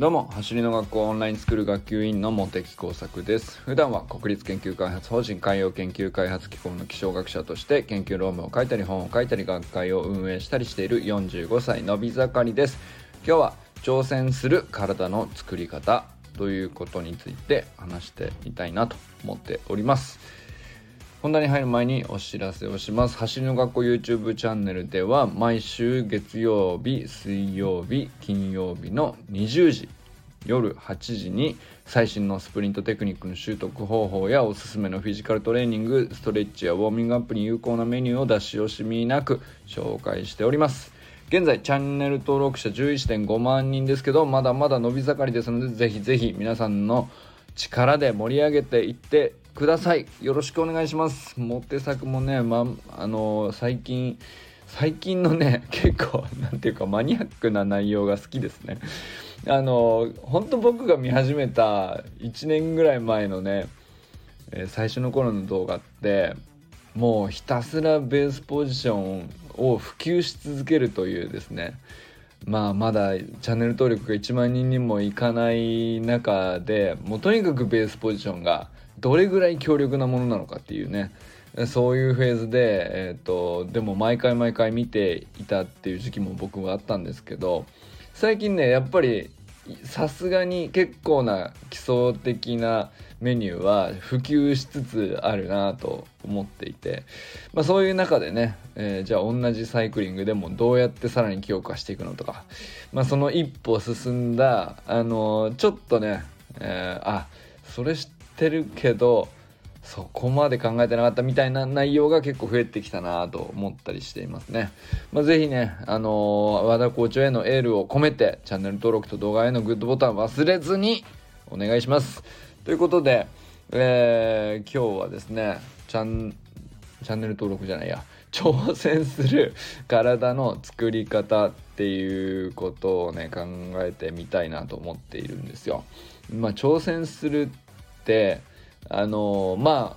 どうも走りの学校オンラインスクール学級委員の茂木耕作です。普段は国立研究開発法人海洋研究開発機構の気象学者として研究論文を書いたり本を書いたり学会を運営したりしている45歳のび盛りです。今日は挑戦する体の作り方ということについて話してみたいなと思っております。本題に入る前にお知らせをします。走りの学校 YouTube チャンネルでは毎週月曜日水曜日金曜日の20時夜8時に最新のスプリントテクニックの習得方法やおすすめのフィジカルトレーニングストレッチやウォーミングアップに有効なメニューを出し惜しみなく紹介しております。現在チャンネル登録者11.5万人ですけどまだまだ伸び盛りです。のでぜひぜひ皆さんの力で盛り上げていってください。よろしくお願いします。モテ作もねまあの最近最近のね 結構何ていうかマニアックな内容が好きですね。あの本当僕が見始めた1年ぐらい前のね、最初の頃の動画ってもうひたすらベースポジションを普及し続けるというですね。まあまだチャンネル登録が1万人にもいかない中でもうとにかくベースポジションがどれぐらい強力なものなのかっていうね。そういうフェーズで、えーと、でも毎回毎回見ていたっていう時期も僕はあったんですけど最近ねやっぱりさすがに結構な基礎的なメニューは普及しつつあるなと思っていて、まあ、そういう中でね、えー、じゃあ同じサイクリングでもどうやってさらに強化していくのとか、まあ、その一歩進んだ、あのー、ちょっとね、えー、あそれ知っててるけどそこまで考えてなかったみたいな内容が結構増えてきたなと思ったりしていますね。まあ、ぜひね、あのー、和田校長へのエールを込めてチャンネル登録と動画へのグッドボタン忘れずにお願いします。ということで、えー、今日はですねチャンチャンネル登録じゃないや挑戦する体の作り方っていうことをね考えてみたいなと思っているんですよ。まあ、挑戦するってあのまあ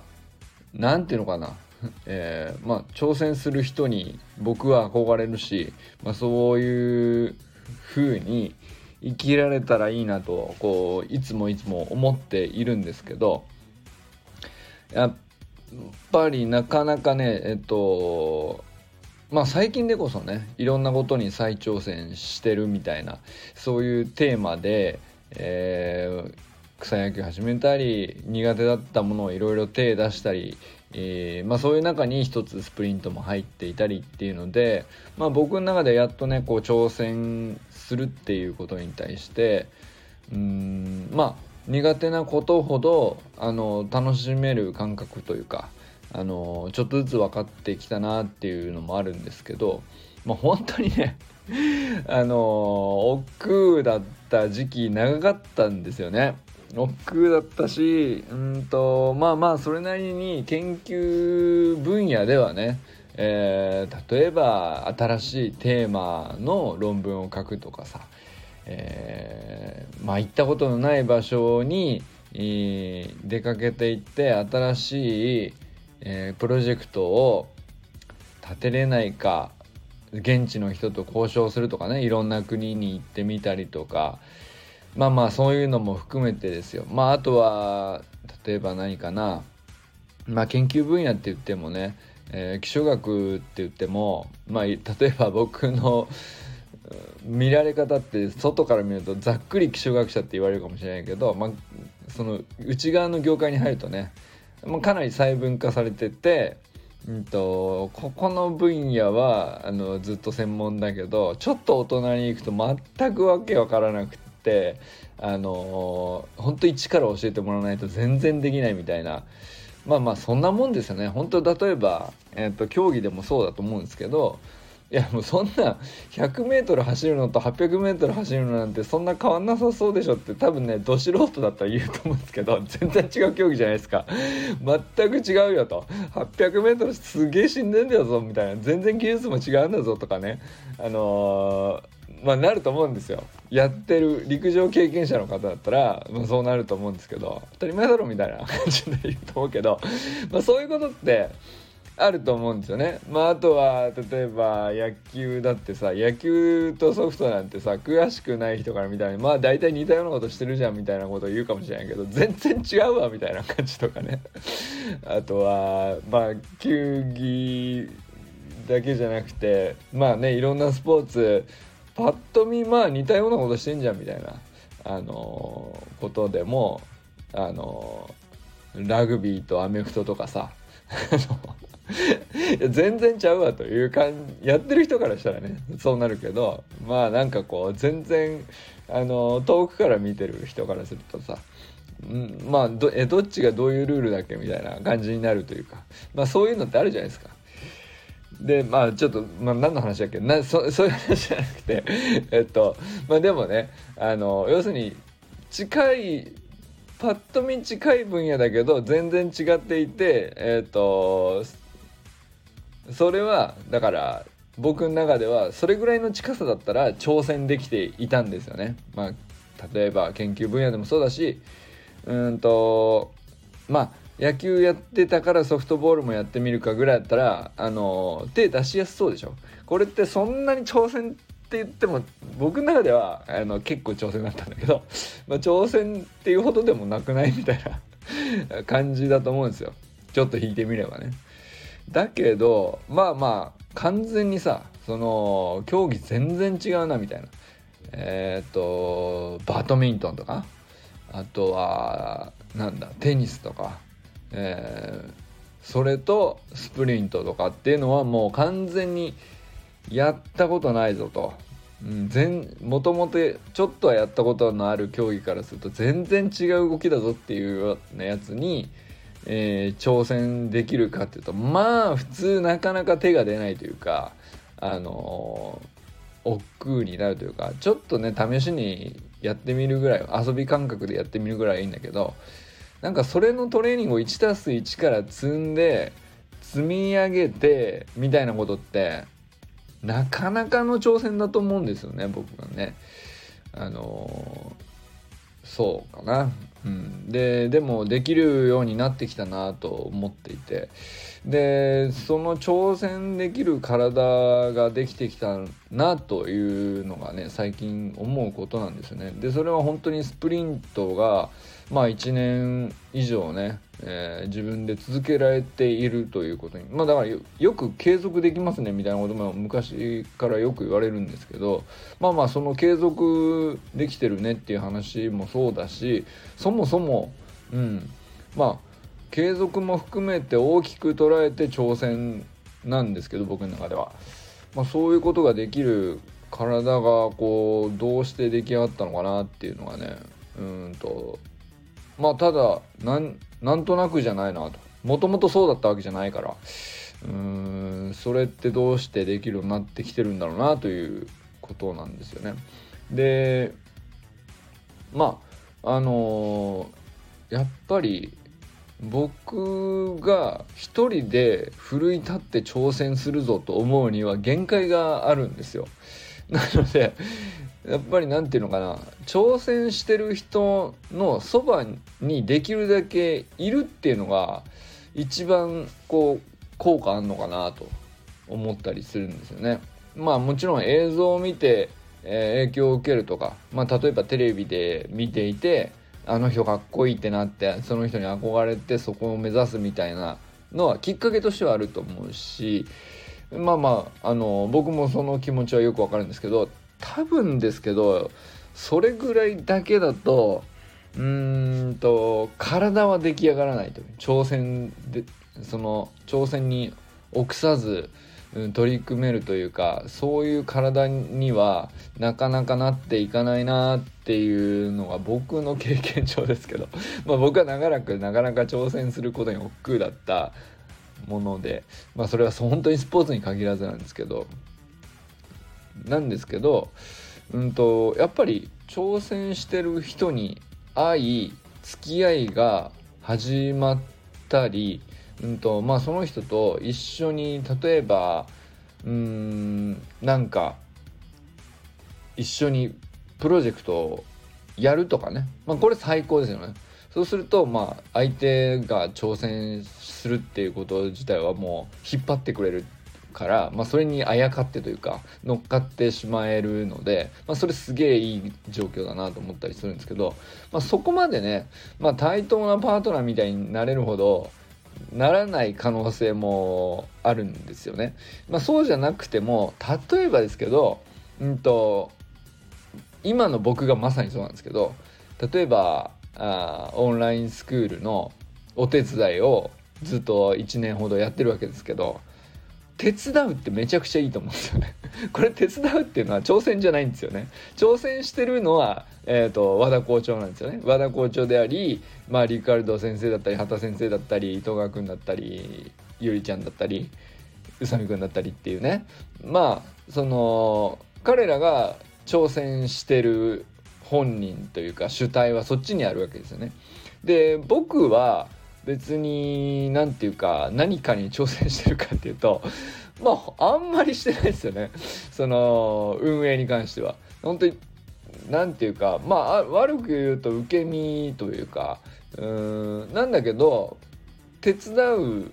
何ていうのかな。えー、まあ挑戦する人に僕は憧れるし、まあ、そういう風に生きられたらいいなとこういつもいつも思っているんですけどやっぱりなかなかねえっとまあ最近でこそねいろんなことに再挑戦してるみたいなそういうテーマで、え、草野球始めたり苦手だったものをいろいろ手出したり、えー、まあ、そういう中に一つスプリントも入っていたりっていうので、まあ、僕の中でやっとねこう挑戦するっていうことに対してうんまあ苦手なことほどあの楽しめる感覚というかあのちょっとずつ分かってきたなっていうのもあるんですけど、まあ、本当にねあの億劫だった時期長かったんですよね。億劫だったしうんとまあまあそれなりに研究分野ではね、えー、例えば新しいテーマの論文を書くとかさ、えー、まあ行ったことのない場所に出かけていって新しい、えー、プロジェクトを立てれないか現地の人と交渉するとかねいろんな国に行ってみたりとか、まあまあそういうのも含めてですよまああとは例えば何かなまあ研究分野って言ってもね、えー、気象学って言ってもまあ例えば僕の見られ方って外から見るとざっくり気象学者って言われるかもしれないけど、まあ、その内側の業界に入るとね、まあ、かなり細分化されてて、うんと、ここの分野はあのずっと専門だけどちょっと大人に行くと全くわけわからなくて。ってあのー、本当一から教えてもらわないと全然できないみたいな。まあまあそんなもんですよね。本当例えば、えーと、競技でもそうだと思うんですけどいやもうそんな 100m 走るのと 800m 走るのなんてそんな変わんなさそうでしょって多分ねど素人だったら言うと思うんですけど全然違う競技じゃないですか。全く違うよと。800m すげえ死んでんだよぞみたいな。全然技術も違うんだぞとかね。あのーまあなると思うんですよ。やってる陸上経験者の方だったら、まあ、そうなると思うんですけど当たり前だろみたいな感じで言うと思うけど、まあ、そういうことってあると思うんですよね。まああとは例えば野球だってさ野球とソフトなんてさ詳しくない人から見たらまあ大体似たようなことしてるじゃんみたいなことを言うかもしれないけど全然違うわみたいな感じとかね。あとはまあ球技だけじゃなくてまあねいろんなスポーツパッと見まあ似たようなことしてんじゃんみたいなあのー、ことでもあのー、ラグビーとアメフトとかさ 全然ちゃうわという感じやってる人からしたらねそうなるけどまあなんかこう全然あの遠くから見てる人からするとさんまあどえどっちがどういうルールだっけみたいな感じになるというかまあそういうのってあるじゃないですか。でまあちょっと、まあ、何の話だっけ？なそ そういう話じゃなくてえっとまあでもねあの要するに近いパッと見近い分野だけど全然違っていてえっとそれはだから僕の中ではそれぐらいの近さだったら挑戦できていたんですよね。まあ、例えば研究分野でもそうだしうんとまあ野球やってたからソフトボールもやってみるかぐらいだったらあの手出しやすそうでしょこれってそんなに挑戦って言っても僕の中ではあの結構挑戦だったんだけど、まあ、挑戦っていうほどでもなくないみたいな 感じだと思うんですよちょっと引いてみればね。だけどまあまあ完全にさその競技全然違うなみたいなえー、とバドミントンとかあとはなんだテニスとか、えー、それとスプリントとかっていうのはもう完全にやったことないぞと。もともとちょっとはやったことのある競技からすると全然違う動きだぞっていうようなやつに、えー、挑戦できるかっていうとまあ普通なかなか手が出ないというかあのー、億劫になるというかちょっとね試しにやってみるぐらい遊び感覚でやってみるぐらいいいんだけどなんかそれのトレーニングを 1+1 から積んで積み上げてみたいなことってなかなかの挑戦だと思うんですよね僕がね。あのー、そうかな。うん、ででもできるようになってきたなと思っていてでその挑戦できる体ができてきたなというのがね最近思うことなんですよね。でそれは本当にスプリントがまあ1年以上ね、えー、自分で続けられているということにまあだからよく継続できますねみたいなことも昔からよく言われるんですけどまあまあその継続できてるねっていう話もそうだしそもそもうんまあ継続も含めて大きく捉えて挑戦なんですけど僕の中では、まあ、そういうことができる体がこうどうして出来上がったのかなっていうのがねうんとまあただなんなんとなくじゃないなともともとそうだったわけじゃないからうーんそれってどうしてできるようになってきてるんだろうなということなんですよね。でまああのー、やっぱり僕が一人で奮い立って挑戦するぞと思うには限界があるんですよ。なのでやっぱり何て言うのかな挑戦してる人のそばにできるだけいるっていうのが一番こう効果あんのかなと思ったりするんですよね。まあもちろん映像を見て、え、影響を受けるとか、まあ、例えばテレビで見ていてあの人かっこいいってなってその人に憧れてそこを目指すみたいなのはきっかけとしてはあると思うしまあまああの僕もその気持ちはよくわかるんですけど多分ですけどそれぐらいだけだとうーんと体は出来上がらないと。挑戦でその挑戦に臆さずうん取り組めるというかそういう体にはなかなかなっていかないなっていうのが僕の経験上ですけど。まあ僕は長らくなかなか挑戦することに億劫だったものでまあそれは本当にスポーツに限らずなんですけど。なんですけどうんとやっぱり挑戦してる人に会い付き合いが始まったりうんとまあ、その人と一緒に例えばうんなんか一緒にプロジェクトをやるとかね、まあ、これ最高ですよね。そうするとまあ相手が挑戦するっていうこと自体はもう引っ張ってくれるから、まあ、それにあやかってというか乗っかってしまえるので、まあ、それすげえいい状況だなと思ったりするんですけど、まあ、そこまでね、まあ、対等なパートナーみたいになれるほどならない可能性もあるんですよね。まあ、そうじゃなくても例えばですけど、うんと、今の僕がまさにそうなんですけど例えばあオンラインスクールのお手伝いをずっと1年ほどやってるわけですけど手伝うってめちゃくちゃいいと思うんですよね。これ手伝うっていうのは挑戦じゃないんですよね。挑戦してるのは、えーと、和田校長なんですよね。和田校長であり、まあ、リカルド先生だったり畑先生だったり伊藤川君だったりゆりちゃんだったり宇佐美君だったりっていうねまあその彼らが挑戦してる本人というか主体はそっちにあるわけですよね。で僕は別に何て言うか何かに挑戦してるかっていうとまああんまりしてないですよねその運営に関しては。本当に何て言うかまあ悪く言うと受け身というかうんなんだけど手伝うっ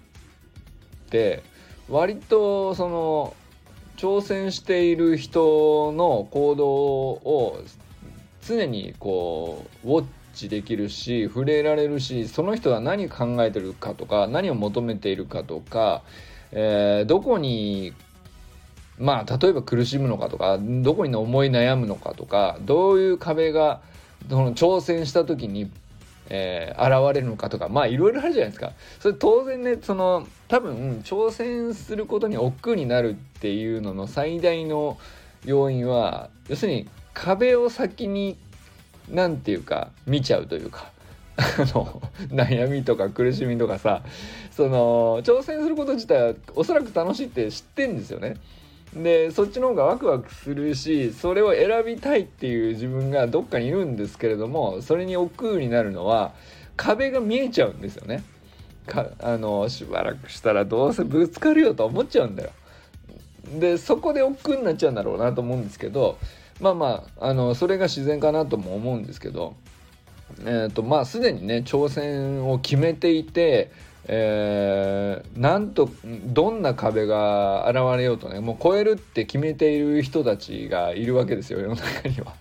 て割とその挑戦している人の行動を常にこうウォッチできるし触れられるしその人が何考えてるかとか何を求めているかとか、えー、どこにまあ例えば苦しむのかとかどこに思い悩むのかとかどういう壁がその挑戦した時に、えー、現れるのかとかまあいろいろあるじゃないですか。それ当然ねその多分挑戦することに億劫になるっていうのの最大の要因は要するに壁を先に何て言うか見ちゃうというか あの悩みとか苦しみとかさその挑戦すること自体はおそらく楽しいって知ってんですよね。でそっちの方がワクワクするしそれを選びたいっていう自分がどっかにいるんですけれどもそれに億劫になるのは壁が見えちゃうんですよね。かあのしばらくしたらどうせぶつかるよと思っちゃうんだよ。でそこで億劫になっちゃうんだろうなと思うんですけどまあまああのそれが自然かなとも思うんですけどえーとまあすでにね挑戦を決めていて、えー、なんとどんな壁が現れようとねもう超えるって決めている人たちがいるわけですよ世の中には。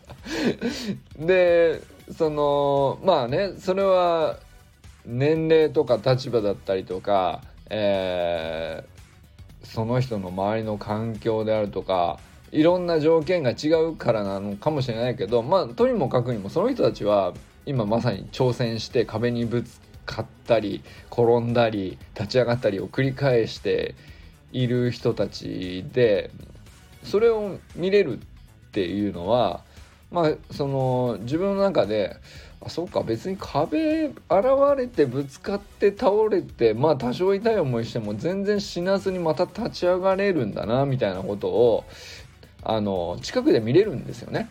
でそのまあねそれは年齢とか立場だったりとか、えー、その人の周りの環境であるとかいろんな条件が違うからなのかもしれないけどまあとにもかくにもその人たちは今まさに挑戦して壁にぶつかったり転んだり立ち上がったりを繰り返している人たちでそれを見れるっていうのはまあその自分の中であそうか別に壁現れてぶつかって倒れてまあ多少痛い思いしても全然死なずにまた立ち上がれるんだなみたいなことをあの近くで見れるんですよね。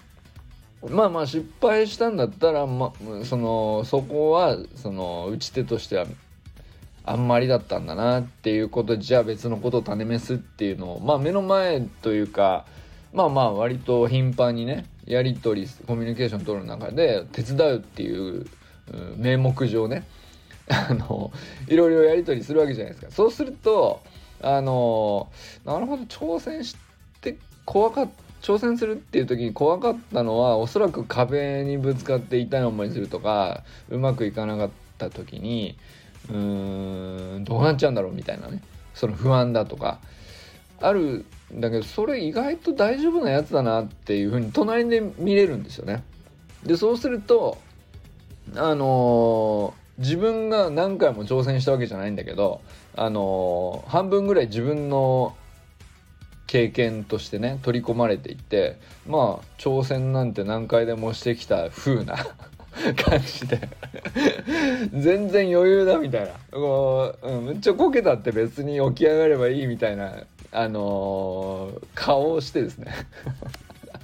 まあまあ失敗したんだったら、ま、そのそこはその打ち手としてはあんまりだったんだなっていうことじゃあ別のことを種めすっていうのをまあ目の前というかまあまあ割と頻繁にねやり取りコミュニケーション取る中で手伝うっていう名目上ねあのいろいろやり取りするわけじゃないですかそうするとあのなるほど挑戦して怖かっ挑戦するっていう時に怖かったのはおそらく壁にぶつかって痛い思いするとかうまくいかなかった時にうーんどうなっちゃうんだろうみたいなねその不安だとかあるんだけどそれ意外と大丈夫なやつだなっていうふうに隣で見れるんですよね。でそうするとあのー、自分が何回も挑戦したわけじゃないんだけどあのー、半分ぐらい自分の経験としてね取り込まれていってまあ挑戦なんて何回でもしてきた風な 感じで。全然余裕だみたいな。こう、うん、めっちゃこけたって別に起き上がればいいみたいなあのー、顔をしてですね。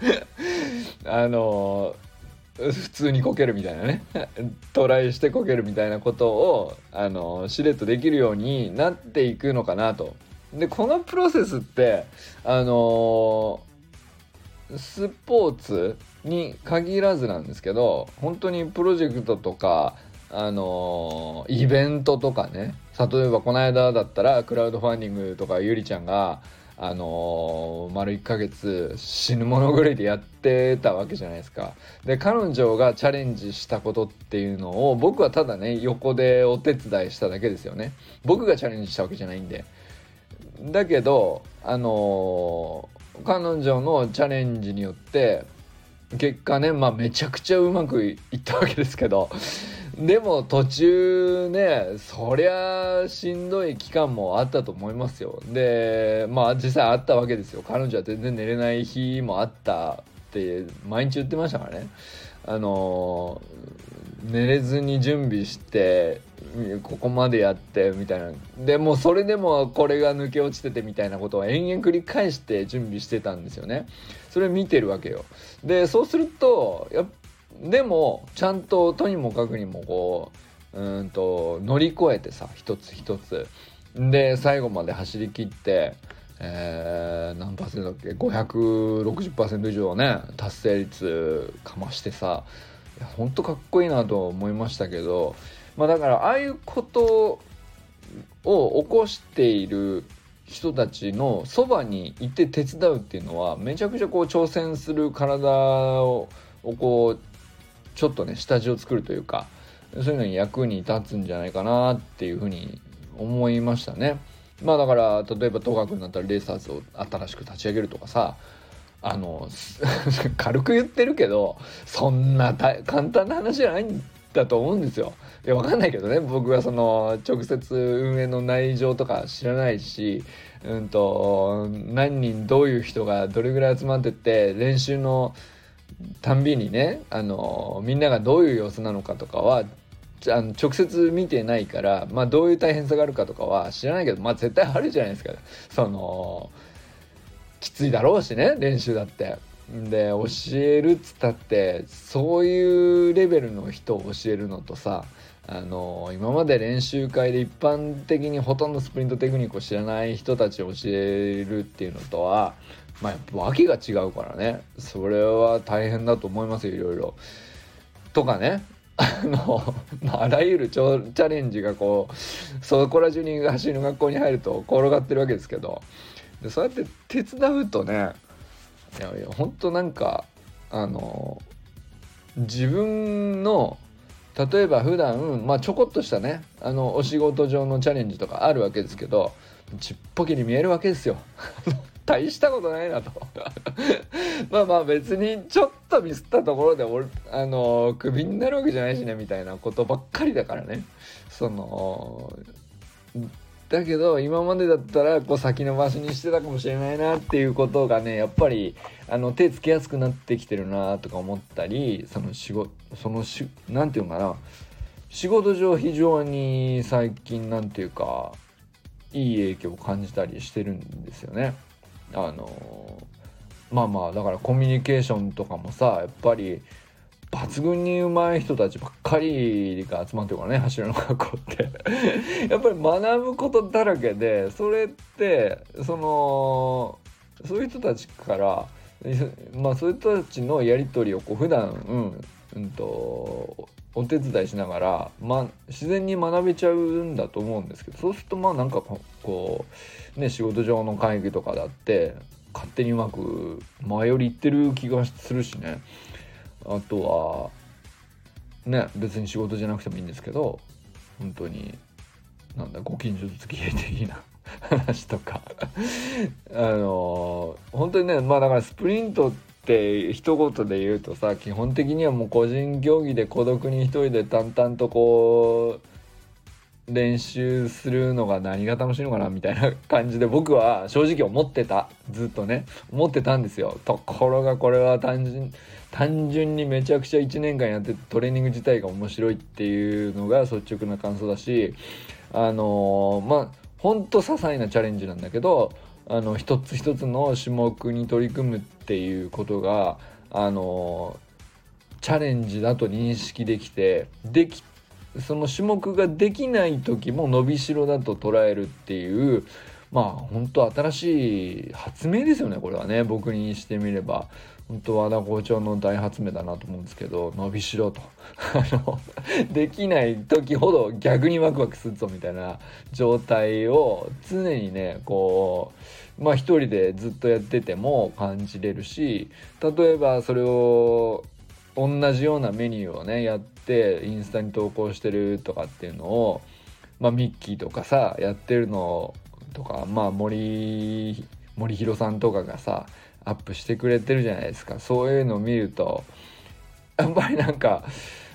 あのー、普通にこけるみたいなね。トライしてこけるみたいなことを、あのー、しれっとできるようになっていくのかなと。でこのプロセスってあのー、スポーツに限らずなんですけど本当にプロジェクトとかあのイベントとかね例えばこの間だったらクラウドファンディングとかゆりちゃんがあのー、丸1ヶ月死ぬものぐらいでやってたわけじゃないですか。で彼女がチャレンジしたことっていうのを僕はただね横でお手伝いしただけですよね。僕がチャレンジしたわけじゃないんで。だけどあのー、彼女のチャレンジによって結果ねまあめちゃくちゃうまくいったわけですけどでも途中ねそりゃしんどい期間もあったと思いますよ。でまあ実際あったわけですよ。彼女は全然寝れない日もあったって毎日言ってましたからね。あの寝れずに準備してここまでやってみたいな。でもそれでもこれが抜け落ちててみたいなことを延々繰り返して準備してたんですよね。それ見てるわけよ。でそうするとやでもちゃんととにもかくにもこううんと乗り越えてさ一つ一つ。で最後まで走り切ってえー、何パーセントだっけ？560%以上ね達成率かましてさ。いやほんとかっこいいなと思いましたけどまあだからああいうことを起こしている人たちのそばにいて手伝うっていうのはめちゃくちゃこう挑戦する体をこうちょっとね下地を作るというかそういうのに役に立つんじゃないかなっていうふうに思いましたね。まあだから例えば東学になったらレーサーズを新しく立ち上げるとかさあの 軽く言ってるけどそんな簡単な話じゃないんだと思うんですよ。いや分かんないけどね僕はその直接運営の内情とか知らないし、うんと何人どういう人がどれぐらい集まってって練習のたんびにねあのみんながどういう様子なのかとかはあの直接見てないから、まあ、どういう大変さがあるかとかは知らないけど、まあ、絶対あるじゃないですかそのきついだろうしね練習だって。で教えるっつったってそういうレベルの人を教えるのとさあの今まで練習会で一般的にほとんどスプリントテクニックを知らない人たちを教えるっていうのとはまあやっぱ訳が違うからね。それは大変だと思いますよいろいろ。とかね。あの、まあ、あらゆるチャレンジがこうそこら中に走りの学校に入ると転がってるわけですけど。でそうやって手伝うとねいやいやほんとなんかあの自分の例えば普段まあちょこっとしたねあのお仕事上のチャレンジとかあるわけですけどちっぽけに見えるわけですよ。大したことないなと まあまあ別にちょっとミスったところで俺あのクビになるわけじゃないしねみたいなことばっかりだからねそのだけど今までだったらこう先延ばしにしてたかもしれないなっていうことがねやっぱりあの手つけやすくなってきてるなとか思ったりその仕事そのしなんていうのかな仕事上非常に最近なんていうかいい影響を感じたりしてるんですよね。あのまあまあだからコミュニケーションとかもさやっぱり抜群に上手い人たちばっかりが集まってるからね走るの学校って。やっぱり学ぶことだらけでそれってそのそういう人たちからまあそういう人たちのやり取りをこう普段うんうんとお手伝いしながら、ま、自然に学べちゃうんだと思うんですけどそうするとまあなんかこうね仕事上の会議とかだって勝手にうまく前よりいってる気がするしね。あとはね別に仕事じゃなくてもいいんですけど本当になんだご近所付き合い的な 話とか。あの本当にねまあだからスプリントってって一言で言うとさ基本的にはもう個人競技で孤独に一人で淡々とこう練習するのが何が楽しいのかなみたいな感じで僕は正直思ってた。ずっとね。思ってたんですよ。ところがこれは単純単純にめちゃくちゃ1年間やってトレーニング自体が面白いっていうのが率直な感想だしあのー、まあほんと些細なチャレンジなんだけどあの一つ一つの種目に取り組むっていうことがあのチャレンジだと認識できてできその種目ができない時も伸びしろだと捉えるっていうまあ本当新しい発明ですよねこれはね。僕にしてみれば。本当和田校長の大発明だなと思うんですけど伸びしろと。あのできない時ほど逆にワクワクするぞみたいな状態を常にねこうまあ一人でずっとやってても感じれるし例えばそれを同じようなメニューをねやってインスタに投稿してるとかっていうのをまあミッキーとかさやってるのとかまあ森森弘さんとかがさアップしてくれてるじゃないですか。そういうのを見るとやっぱりなんか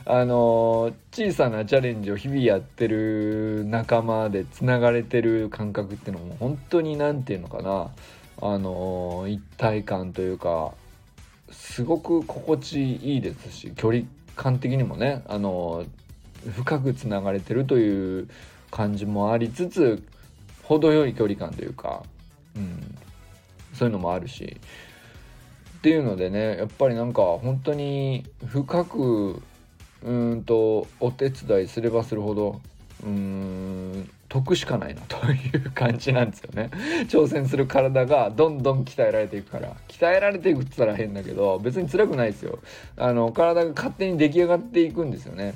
あの小さなチャレンジを日々やってる仲間でつながれてる感覚っていうのも本当に何て言うのかな。あの一体感というかすごく心地いいですし距離感的にもねあの深くつながれてるという感じもありつつ程よい距離感というか、うん、そういうのもあるし。っていうのでねやっぱりなんか本当に深くうんとお手伝いすればするほどうーん得しかないなという感じなんですよね。挑戦する体がどんどん鍛えられていくから。鍛えられていくって言ったら変だけど別に辛くないですよ。あの体が勝手に出来上がっていくんですよね。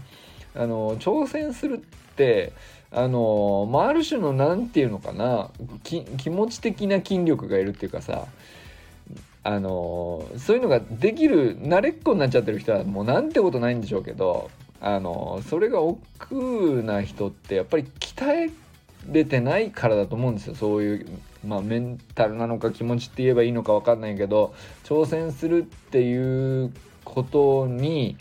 あの挑戦するってあのまあ、ある種の何て言うのかな気持ち的な筋力がいるっていうかさあのそういうのができる慣れっこになっちゃってる人はもうなんてことないんでしょうけどあのそれが億劫な人ってやっぱり鍛えれてないからだと思うんですよそういうまあメンタルなのか気持ちって言えばいいのか分かんないけど挑戦するっていうことに、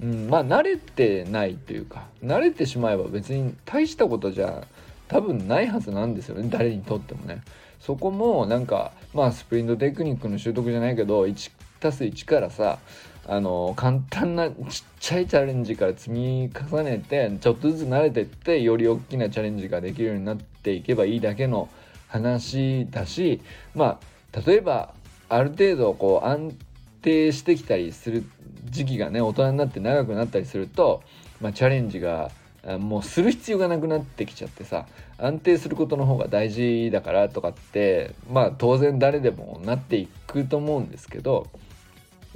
うん、まあ慣れてないというか慣れてしまえば別に大したことじゃ多分ないはずなんですよね誰にとってもね。そこもなんかまあスプリントテクニックの習得じゃないけど 1+1 からさあの簡単なちっちゃいチャレンジから積み重ねてちょっとずつ慣れてってより大きなチャレンジができるようになっていけばいいだけの話だしまあ例えばある程度こう安定してきたりする時期がね大人になって長くなったりすると、まあ、チャレンジがもうする必要がなくなってきちゃってさ安定することの方が大事だからとかってまあ当然誰でもなっていくと思うんですけど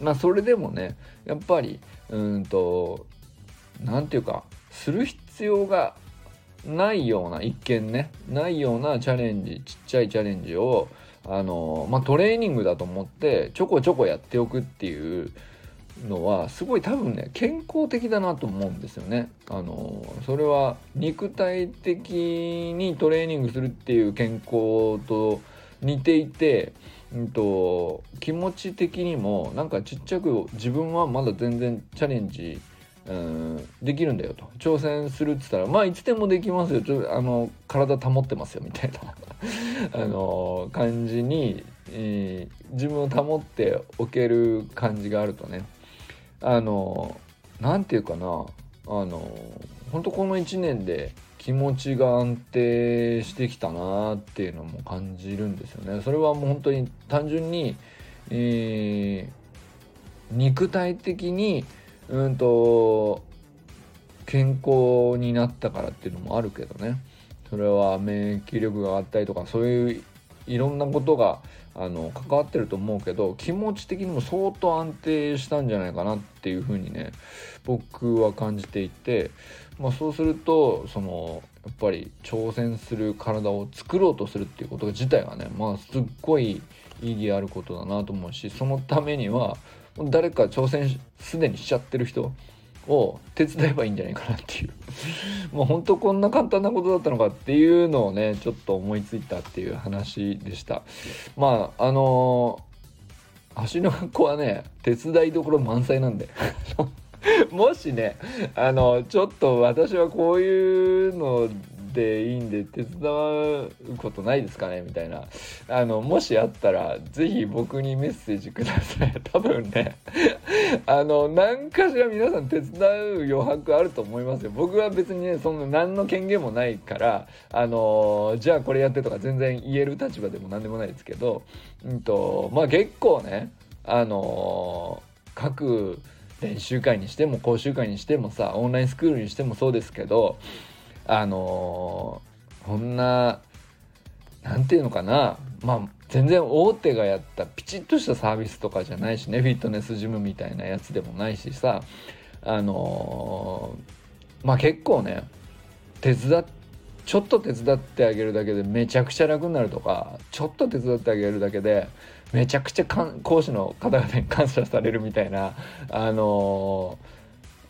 まあそれでもねやっぱりうんと何て言うかする必要がないような一見ねないようなチャレンジちっちゃいチャレンジをあのまあトレーニングだと思ってちょこちょこやっておくっていうのはすごい多分ね健康的だなと思うんですよね。あのそれは肉体的にトレーニングするっていう健康と似ていて、うんと、気持ち的にもなんかちっちゃく自分はまだ全然チャレンジうんできるんだよと。挑戦するっつったらまあいつでもできますよ。ちょあの体保ってますよみたいな。あの感じに、えー、自分を保っておける感じがあるとね。あの何て言うかな。あの本当この1年で気持ちが安定してきたなっていうのも感じるんですよね。それはもう本当に単純に、えー、肉体的にうんと健康になったからっていうのもあるけどねそれは免疫力が上がったりとかそういういろんなことがあの関わってると思うけど気持ち的にも相当安定したんじゃないかなっていうふうにね僕は感じていて、まあ、そうするとそのやっぱり挑戦する体を作ろうとするっていうこと自体がねまあすっごい意義あることだなと思うしそのためには誰か挑戦すでにしちゃってる人を手伝えばいいんじゃないかなっていう。もう本当こんな簡単なことだったのかっていうのをねちょっと思いついたっていう話でした。まああのー、橋の学校はね手伝いどころ満載なんで。もしねあのちょっと私はこういうのでいいんで手伝うことないですかねみたいな。あのもしあったら是非僕にメッセージください。多分ね。あの何かしら皆さん手伝う余白あると思いますよ。僕は別にねその何の権限もないからあのじゃあこれやってとか全然言える立場でも何でもないですけどうんとまあ結構ねあの各練習会にしても講習会にしてもさオンラインスクールにしてもそうですけどあのー、こんな何て言うのかなまあ全然大手がやったピチッとしたサービスとかじゃないしねフィットネスジムみたいなやつでもないしさあのー、まあ結構ね手伝っちょっと手伝ってあげるだけでめちゃくちゃ楽になるとかちょっと手伝ってあげるだけでめちゃくちゃ講師の方々に感謝されるみたいなあの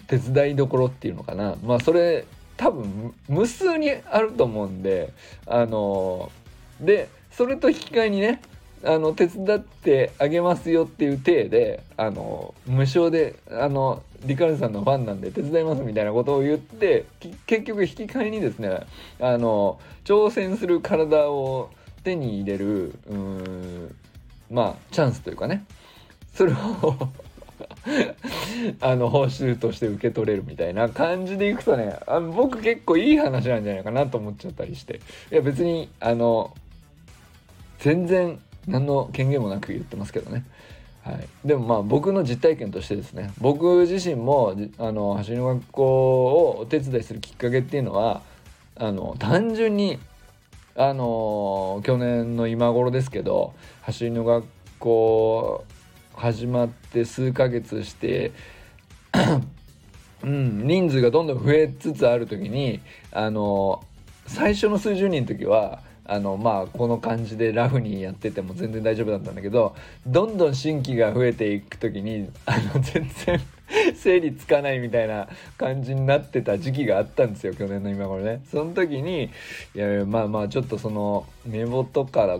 ー、手伝いどころっていうのかな。まあそれ多分無数にあると思うんであのー、でそれと引き換えにねあの手伝ってあげますよっていう体であの無償であのリカルさんのファンなんで手伝いますみたいなことを言って結局引き換えにですねあの挑戦する体を手に入れるうんまあチャンスというかね。それを あの報酬として受け取れるみたいな感じでいくとねあ僕結構いい話なんじゃないかなと思っちゃったりして。いや別にあの全然何の権限もなく言ってますけどね。はい、でもまあ僕の実体験としてですね。僕自身もあの走りの学校をお手伝いするきっかけっていうのはあの単純にあの去年の今頃ですけど走りの学校始まって数ヶ月して うん、人数がどんどん増えつつある時にあの最初の数十人の時はあのまあこの感じでラフにやってても全然大丈夫だったんだけどどんどん新規が増えていく時にあの全然整理つかないみたいな感じになってた時期があったんですよ去年の今頃ね。その時にいやまあまあちょっとその目元から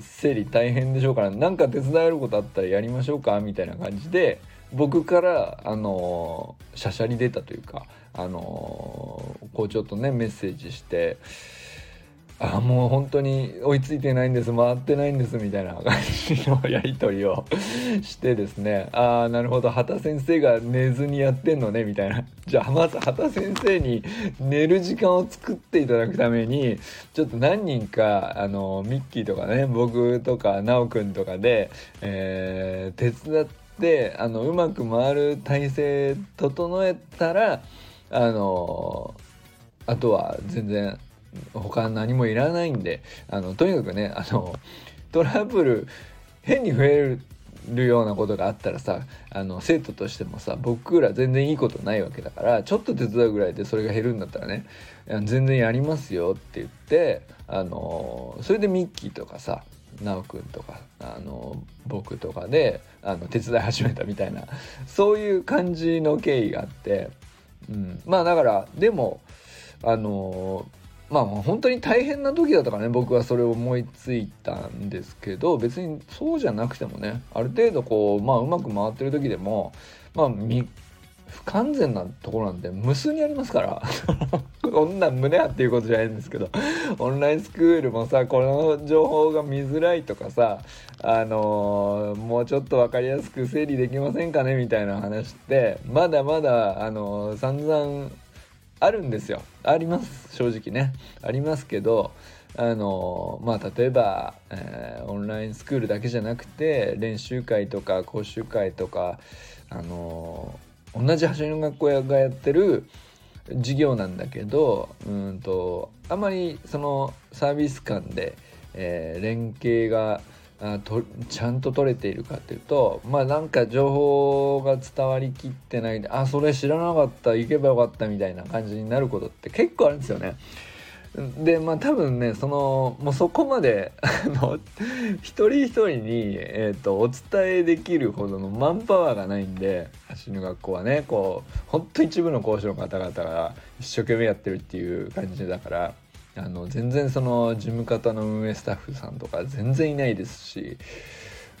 整理大変でしょうから何か手伝えることあったらやりましょうかみたいな感じで僕からあのしゃしゃり出たというかあのこうちょっとねメッセージしてあもう本当に追いついてないんです。回ってないんです。みたいな感じのやり取りをしてですね。ああなるほど。畑先生が寝ずにやってんのねみたいな。じゃあまず畑先生に寝る時間を作っていただくためにちょっと何人かあのミッキーとかね僕とか奈くんとかで、えー、手伝ってあのうまく回る体制整えたらあのあとは全然他何もいらないんであのとにかくねあのトラブル変に増えるようなことがあったらさあの生徒としてもさ僕ら全然いいことないわけだからちょっと手伝うぐらいでそれが減るんだったらね全然やりますよって言ってあのそれでミッキーとかさ奈くんとかあの僕とかであの手伝い始めたみたいなそういう感じの経緯があって、うん、まあだからでもあのまあ本当に大変な時だったからね僕はそれを思いついたんですけど別にそうじゃなくてもねある程度こうまあうまく回ってる時でもまあ不完全なところなんで無数にありますから。こんな胸張っていうことじゃないんですけどオンラインスクールもさこの情報が見づらいとかさあのー、もうちょっと分かりやすく整理できませんかねみたいな話ってまだまだあのー、散々あるんですよ。あります。正直ね。ありますけどあのまあ例えば、えー、オンラインスクールだけじゃなくて練習会とか講習会とかあの同じ走りの学校がやってる授業なんだけどうんとあまりそのサービス間で、えー、連携があとちゃんと取れているかっていうとまあなんか情報が伝わりきってないであそれ知らなかった行けばよかったみたいな感じになることって結構あるんですよね。でまあ多分ねそのもうそこまで あの一人一人に、えーと、お伝えできるほどのマンパワーがないんで走る学校はねこうほんと一部の講師の方々が一生懸命やってるっていう感じだからあの全然その事務方の運営スタッフさんとか全然いないですし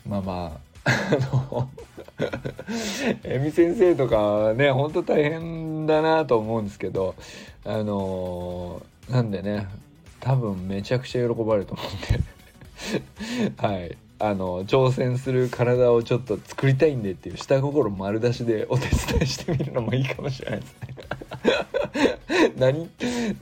まあまああの えみ先生とかねほんと大変だなと思うんですけどあのなんでね多分めちゃくちゃ喜ばれると思うんで。はい。あの挑戦する体をちょっと作りたいんでっていう下心丸出しでお手伝いしてみるのもいいかもしれないですね。何、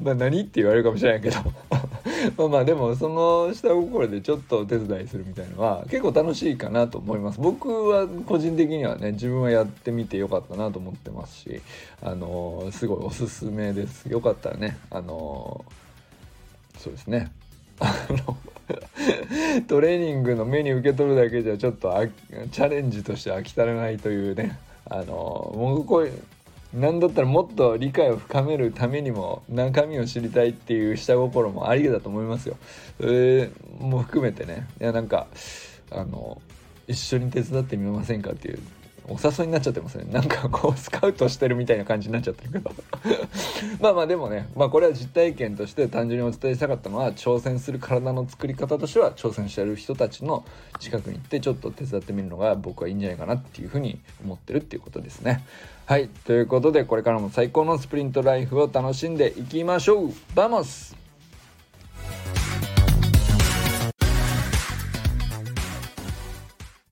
まあ、何って言われるかもしれないけど。まあまあでもその下心でちょっとお手伝いするみたいのは結構楽しいかなと思います。僕は個人的にはね自分はやってみてよかったなと思ってますしあのすごいおすすめです。よかったらねあのそうですね。あの トレーニングのメニュー受け取るだけじゃちょっとチャレンジとして飽き足らないというねあのもうこういうなんだったらもっと理解を深めるためにも中身を知りたいっていう下心もありだと思いますよ。それも含めてねいやなんかあの一緒に手伝ってみませんかっていうお誘いになっちゃってますね。なんかこう スカウトしてるみたいな感じになっちゃってるけど。まあまあでもねまあこれは実体験として単純にお伝えしたかったのは挑戦する体の作り方としては挑戦してる人たちの近くに行ってちょっと手伝ってみるのが僕はいいんじゃないかなっていうふうに思ってるっていうことですね。はい。ということでこれからも最高のスプリントライフを楽しんでいきましょう。 Vamos。